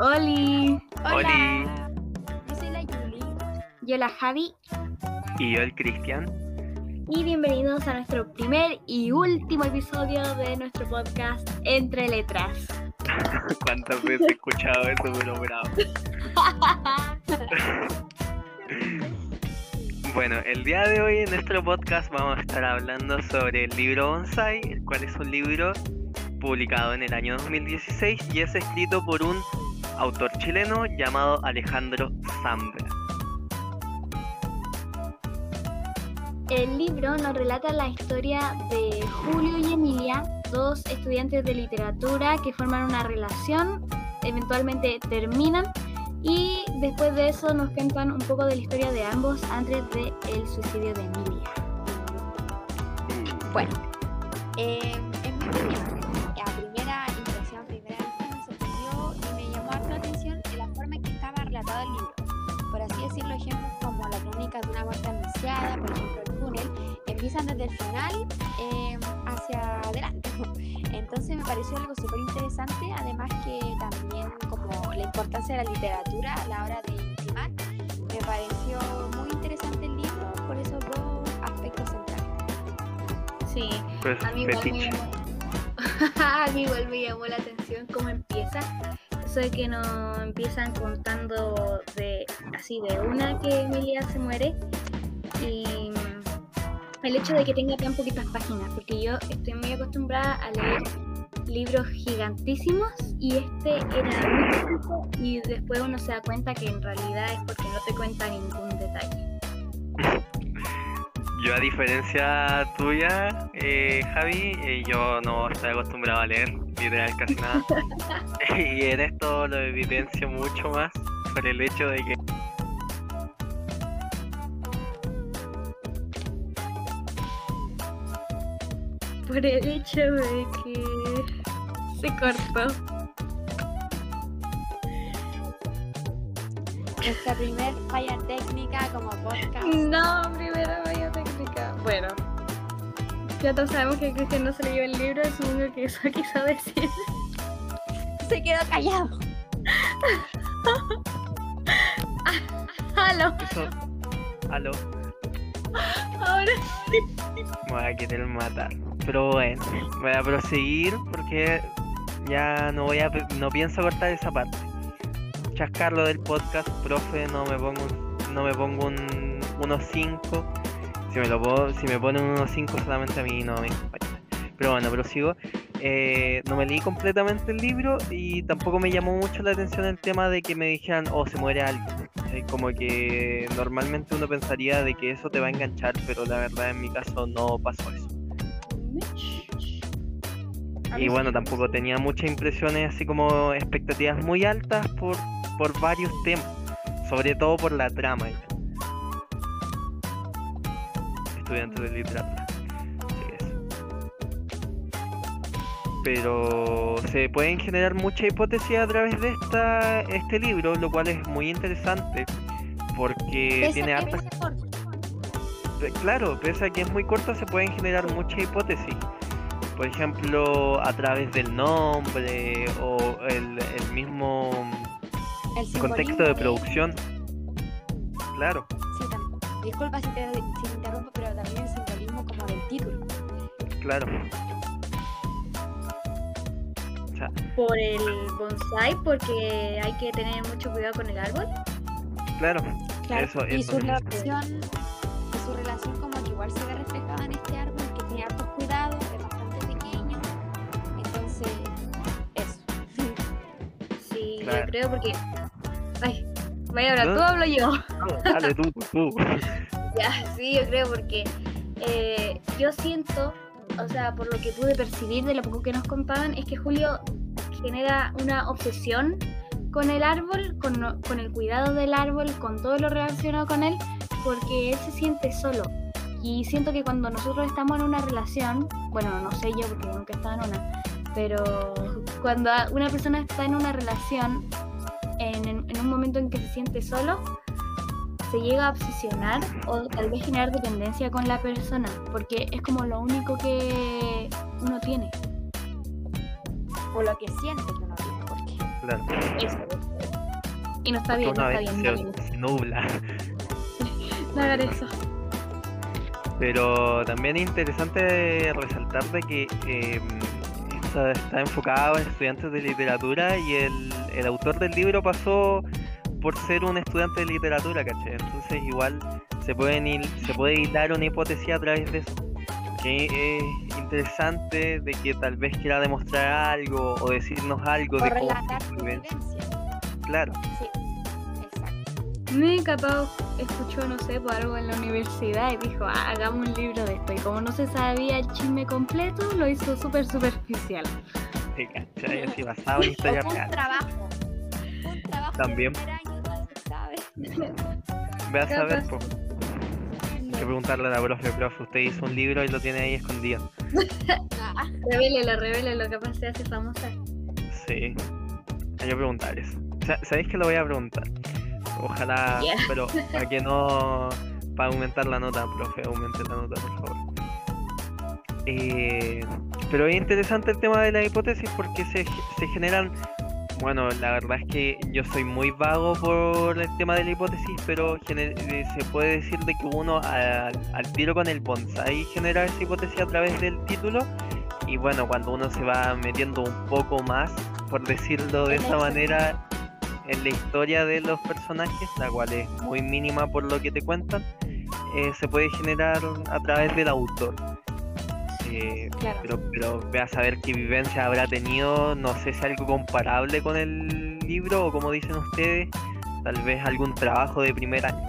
Oli. Hola. Yo soy la Yuli. Yo la Javi. Y yo el Cristian. Y bienvenidos a nuestro primer y último episodio de nuestro podcast Entre Letras. ¿Cuántas veces he escuchado eso, pero bravo? bueno, el día de hoy en nuestro podcast vamos a estar hablando sobre el libro Bonsai, el cual es un libro publicado en el año 2016 y es escrito por un autor chileno llamado Alejandro Zambra. El libro nos relata la historia de Julio y Emilia, dos estudiantes de literatura que forman una relación, eventualmente terminan y después de eso nos cuentan un poco de la historia de ambos antes del el suicidio de Emilia. Bueno, eh, empiezan desde el final eh, hacia adelante. Entonces me pareció algo súper interesante, además que también como la importancia de la literatura a la hora de intimar, me pareció muy interesante el libro por esos dos aspectos centrales. Sí, Pues, a mí igual me a mí igual me llamó la atención cómo empieza. Eso de que nos empiezan contando de así de una que Emilia se muere y el hecho de que tenga tan poquitas páginas, porque yo estoy muy acostumbrada a leer libros gigantísimos y este era muy chiquito y después uno se da cuenta que en realidad es porque no te cuenta ningún detalle. Yo a diferencia tuya, eh, Javi, eh, yo no estoy acostumbrado a leer literal casi nada. y en esto lo evidencio mucho más por el hecho de que Por el hecho de que se cortó. Nuestra primer falla técnica como podcast. No, primera vaya técnica. Bueno. Ya todos sabemos que Cristian no se leyó el libro, supongo que eso quiso decir. Se quedó callado. ¡Halo! eso... Aló, Ahora me voy a querer matar. Pero bueno, voy a proseguir porque ya no voy a no pienso cortar esa parte. Chascarlo del podcast, profe, no me pongo un- no me pongo un unos 5. Si me lo puedo, si me ponen unos 5 solamente a mí no me acompaña. Pero bueno, prosigo. Eh, no me leí completamente el libro y tampoco me llamó mucho la atención el tema de que me dijeran, oh, se muere alguien. Como que normalmente uno pensaría de que eso te va a enganchar, pero la verdad en mi caso no pasó eso. Y bueno, tampoco tenía muchas impresiones así como expectativas muy altas por, por varios temas, sobre todo por la trama. Estudiante de literatura. Pero se pueden generar muchas hipótesis a través de esta, este libro, lo cual es muy interesante porque Pese tiene hartas Claro, pese a que es muy corto, se pueden generar muchas hipótesis. Por ejemplo, a través del nombre o el, el mismo El contexto de producción. Claro, Sí, también. Disculpa si te, si te interrumpo, pero también el simbolismo como del título. claro. O sea, por el bonsai, porque hay que tener mucho cuidado con el árbol. claro, Claro. Eso, y eso su relación, y su relación como que igual se ve reflejada en este árbol que tiene hartos cuidados. Entonces, eso. Sí, Claro. yo creo porque. Ay, vaya ahora, ¿No? tú hablo yo. no, dale tú, tú. Ya, sí, yo creo porque eh, yo siento, o sea, por lo que pude percibir de lo poco que nos contaban, es que Julio genera una obsesión con el árbol, con, con el cuidado del árbol, con todo lo relacionado con él, porque él se siente solo. Y siento que cuando nosotros estamos en una relación, bueno, no sé yo porque nunca he estado en una, pero cuando una persona está en una relación, en, un momento en que se siente solo, se llega a obsesionar o tal vez generar dependencia con la persona, porque es como lo único que uno tiene. O lo que siente que uno tiene, porque Claro. Eso. Y no está Porque bien, no está bien. no se, hagan eso. se nubla. No hagan eso. Pero también es interesante resaltar de que eh, esto está enfocado en estudiantes de literatura y el, el autor del libro pasó por ser un estudiante de literatura, ¿cachai? Entonces igual se, pueden hil- se puede hilar una hipótesis a través de eso. Que es interesante de que tal vez quiera demostrar algo o decirnos algo O de cómo. Claro, Sí, Mi capaz escuchó, no sé, por algo en la universidad y dijo, "Ah, hagamos un libro de esto. Y como no se sabía el chisme completo, lo hizo súper superficial. sí, ¿cachai? Así basado historia fue un trabajo. Un trabajo También. de primer año, no se sabe. Ve a saber, po. Hay que preguntarle a la profe, profe, usted hizo un libro y lo tiene ahí escondido. Revélelo, revélelo, capaz se hace famosa. Sí, hay que preguntar eso. Sa- ¿Sabéis que lo voy a preguntar? Ojalá, pero para que no. Para aumentar la nota, profe, aumente la nota, por favor. Eh, pero es interesante el tema de la hipótesis porque se, se generan. Bueno, la verdad es que yo soy muy vago por el tema de la hipótesis, pero eh, se puede decir de que uno al, al tiro con el bonsai genera esa hipótesis a través del título. Y bueno, cuando uno se va metiendo un poco más, por decirlo de esa manera, en la historia de los personajes, la cual es muy mínima por lo que te cuentan, eh, se puede generar a través del autor. Eh, claro. pero, pero ve a saber qué vivencia habrá tenido, no sé si algo comparable con el libro o como dicen ustedes, tal vez algún trabajo de primer año.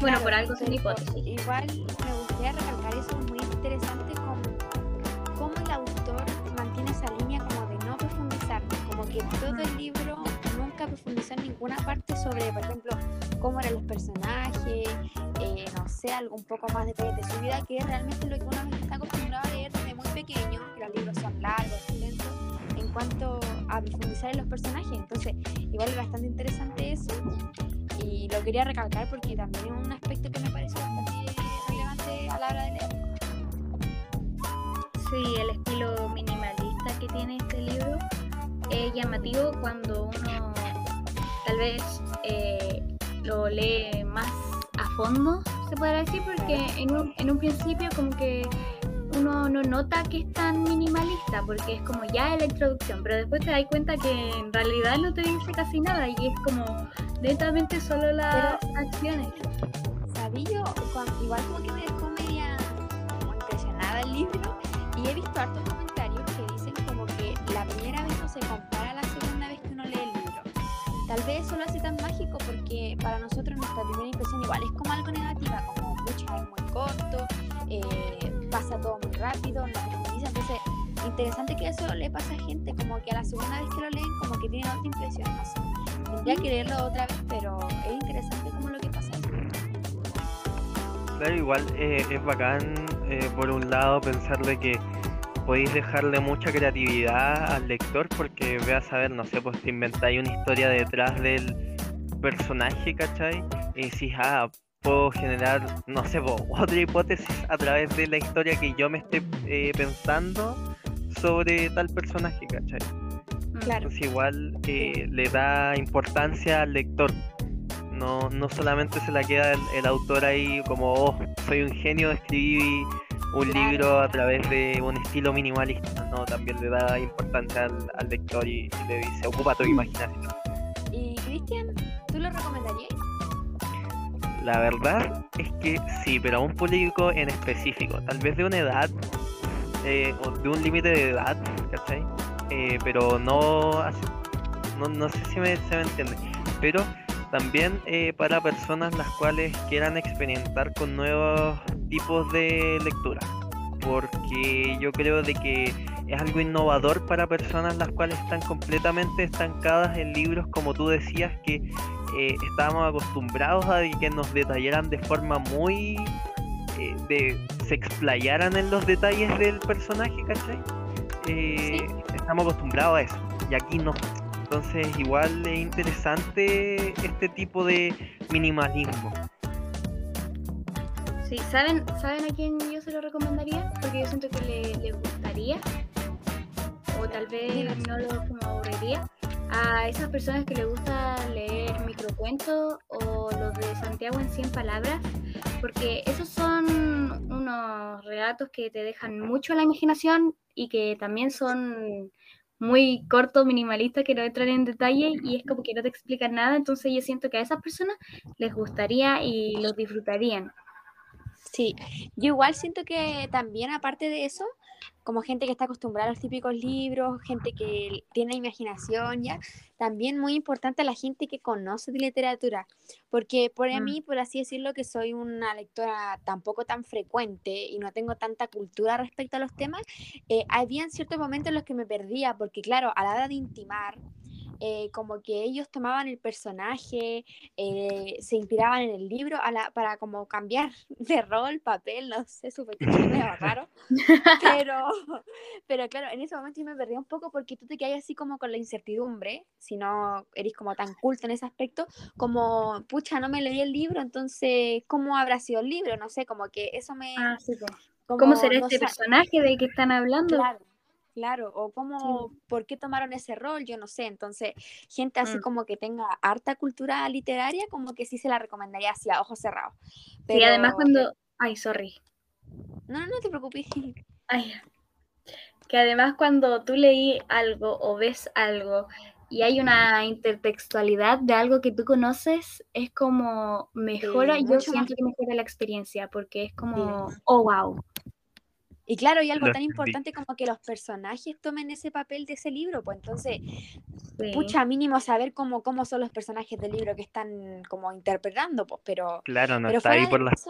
Bueno, Claro, por algo son hipótesis. Igual me gustaría recalcar eso, es muy interesante como, cómo el autor mantiene esa línea como de no profundizar, como que todo el libro nunca profundizó en ninguna parte sobre, por ejemplo, cómo eran los personajes, eh, no sé, algo un poco más detalles de su vida, que es realmente lo que uno está acostumbrado a leer desde muy pequeño, que los libros son largos, lentos, en cuanto a profundizar en los personajes. Entonces, igual es bastante interesante eso y lo quería recalcar porque también es un aspecto que me parece bastante relevante a la hora de leer. Sí, el estilo minimalista que tiene este libro es llamativo cuando uno tal vez eh, lo lee más a fondo, se podrá decir, porque en un, en un principio como que uno no nota que es tan minimalista, porque es como ya la introducción, pero después te das cuenta que en realidad no te dice casi nada y es como netamente solo las acciones. Sabí yo, cuan- igual como que me dejó media como impresionada el libro y he visto hartos comentarios que dicen como que la primera vez no se compara Tal vez eso lo hace tan mágico porque para nosotros nuestra primera impresión igual es como algo negativa, como mucha es muy corto, eh, pasa todo muy rápido, no profundiza, entonces interesante que eso le pasa a gente como que a la segunda vez que lo leen como que tienen otra impresión, no sé. Tendría que leerlo otra vez, pero es interesante como lo que pasa. Claro, igual eh, es bacán eh, por un lado pensar de que podéis dejarle mucha creatividad al lector porque ve a saber, no sé, pues te inventáis una historia detrás del personaje, ¿cachai? Y decís, ah, puedo generar, no sé, po, otra hipótesis a través de la historia que yo me esté eh, pensando sobre tal personaje, ¿cachai? Mm. Claro. Entonces igual eh, le da importancia al lector. No, no solamente se la queda el, el autor ahí como, oh, soy un genio, escribí un Claro. libro a través de un estilo minimalista. No, también le da importancia al, al lector y, y le dice, ocupa tu imaginación. Y Cristian, ¿tú lo recomendarías? La verdad es que sí, pero a un público en específico, tal vez de una edad, eh, o de un límite de edad, ¿cachai? Eh, pero no, no, no sé si me, se me entiende, pero también eh, para personas las cuales quieran experimentar con nuevos tipos de lectura, porque yo creo de que es algo innovador para personas las cuales están completamente estancadas en libros como tú decías que eh, estábamos acostumbrados a que nos detallaran de forma muy eh, de se explayaran en los detalles del personaje, ¿cachai? Eh, Estamos acostumbrados a eso y aquí no. Entonces igual es interesante este tipo de minimalismo. Sí, ¿saben, ¿saben a quién yo se lo recomendaría? Porque yo siento que le, le gustaría. O tal vez no lo como aburriría. a esas personas que les gusta leer microcuentos o los de Santiago en 100 palabras, porque esos son unos relatos que te dejan mucho a la imaginación y que también son muy cortos, minimalistas, que no entran en detalle y es como que no te explican nada, entonces yo siento que a esas personas les gustaría y los disfrutarían. Sí, yo igual siento que también aparte de eso, como gente que está acostumbrada a los típicos libros, gente que tiene imaginación ya, también muy importante la gente que conoce de literatura, porque por mm. mí, por así decirlo, que soy una lectora tampoco tan frecuente y no tengo tanta cultura respecto a los temas, eh, había ciertos momentos en los que me perdía, porque claro, a la hora de intimar, eh, como que ellos tomaban el personaje, eh, se inspiraban en el libro a la, para como cambiar de rol, papel, no sé, fetiche raro. Pero, pero claro, en ese momento yo me perdí un poco porque tú te quedas así como con la incertidumbre, si no eres como tan culto en ese aspecto, como, pucha, no me leí el libro, entonces, ¿cómo habrá sido el libro? No sé, como que eso me... Ah, sí, ¿Cómo será este personaje de que están hablando? Claro claro, o cómo, por qué tomaron ese rol, yo no sé. Entonces, gente así mm. como que tenga harta cultura literaria, como que sí se la recomendaría así a ojos cerrados. Pero... además cuando... Ay, sorry. No, no, no te preocupes. Ay, que además cuando tú leí algo o ves algo y hay una intertextualidad de algo que tú conoces, es como mejora, yo siento que mejora la experiencia, porque es como, oh, wow. Y claro, y algo tan importante como que los personajes tomen ese papel de ese libro, pues entonces, pucha, mínimo saber cómo, cómo son los personajes del libro que están como interpretando, pues, pero... Claro, no está ahí por las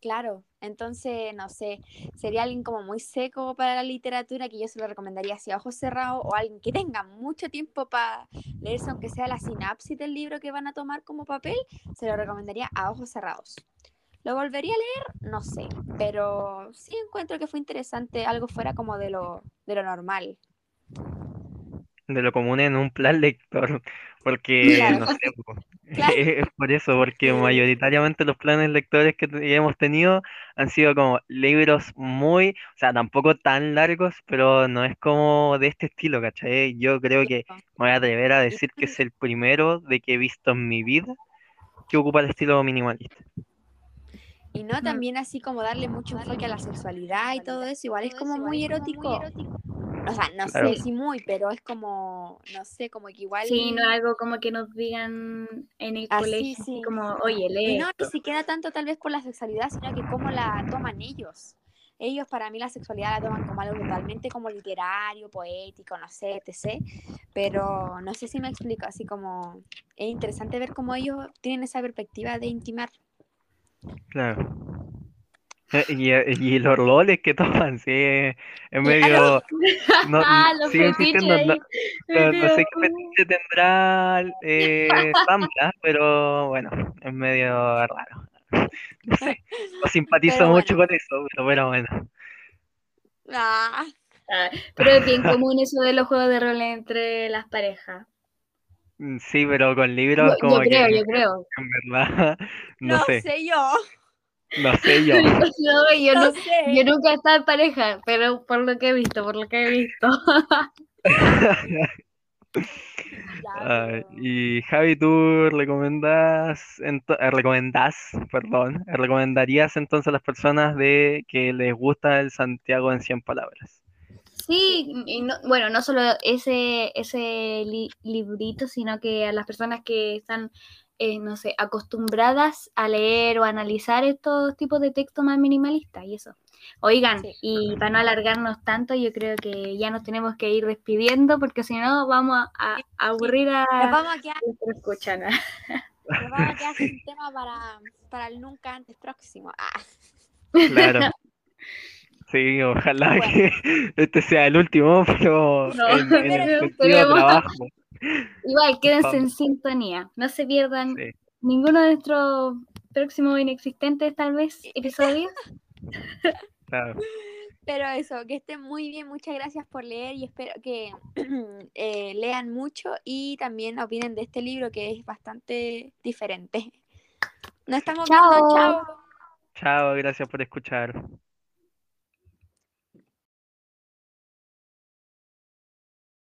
Claro, entonces, no sé, sería alguien como muy seco para la literatura que yo se lo recomendaría así a ojos cerrados o alguien que tenga mucho tiempo para leerse, aunque sea la sinapsis del libro que van a tomar como papel, se lo recomendaría a ojos cerrados. ¿Lo volvería a leer? No sé, pero sí encuentro que fue interesante, algo fuera como de lo, de lo normal. De lo común en un plan lector, porque no sé, es por eso, porque mayoritariamente los planes lectores que hemos tenido han sido como libros muy, o sea, tampoco tan largos, pero no es como de este estilo, ¿cachai? Yo creo que me voy a atrever a decir que es el primero de que he visto en mi vida que ocupa el estilo minimalista. Y no también así como darle mucho enfoque a la sexualidad y todo eso, igual es como muy erótico. O sea, no sé si muy, pero es como, no sé, como que igual... Sí, no algo como que nos digan en el colegio, como, oye, lee. Y no, ni siquiera tanto tal vez por la sexualidad, sino que cómo la toman ellos. Ellos para mí la sexualidad la toman como algo totalmente como literario, poético, no sé, etc. Pero no sé si me explico, así como es interesante ver cómo ellos tienen esa perspectiva de intimar. Claro. Eh, y, eh, y los roles que toman, sí, es medio. No, ah, los sigo insistiendo, no, no, sé qué fetiche tendrá eh, pero bueno, es medio raro. No sé, no simpatizo mucho con eso, pero bueno. Ah. Ah, pero es bien común eso de los juegos de rol entre las parejas. Mm, sí, pero con libros como yo creo, yo creo. En verdad, no, no sé. yo. No sé yo. no, yo, no, sé. yo nunca he estado en pareja, pero por lo que he visto, por lo que he visto. y Javi, ¿tú recomendás, eh, recomendás, perdón, recomendarías entonces a las personas de que les gusta el Santiago en 100 palabras? Sí, bueno, no solo ese, ese librito, sino que a las personas que están, eh, no sé, acostumbradas a leer o analizar estos tipos de textos más minimalistas y eso. Oigan, y para no alargarnos tanto, yo creo que ya nos tenemos que ir despidiendo porque si no vamos a, aburrir a, nos vamos a quedar, escuchan. Nos vamos a quedar sin tema para, para el nunca antes próximo. Ah. Claro. Sí, ojalá que este sea el último, pero en, el trabajo. Igual, quédense en sintonía. No se pierdan ninguno de nuestros próximos inexistentes, tal vez, episodios. Claro. Pero eso, que estén muy bien, muchas gracias por leer y espero que eh, lean mucho y también opinen de este libro que es bastante diferente. Nos estamos chao. viendo, chao. Chao, gracias por escuchar.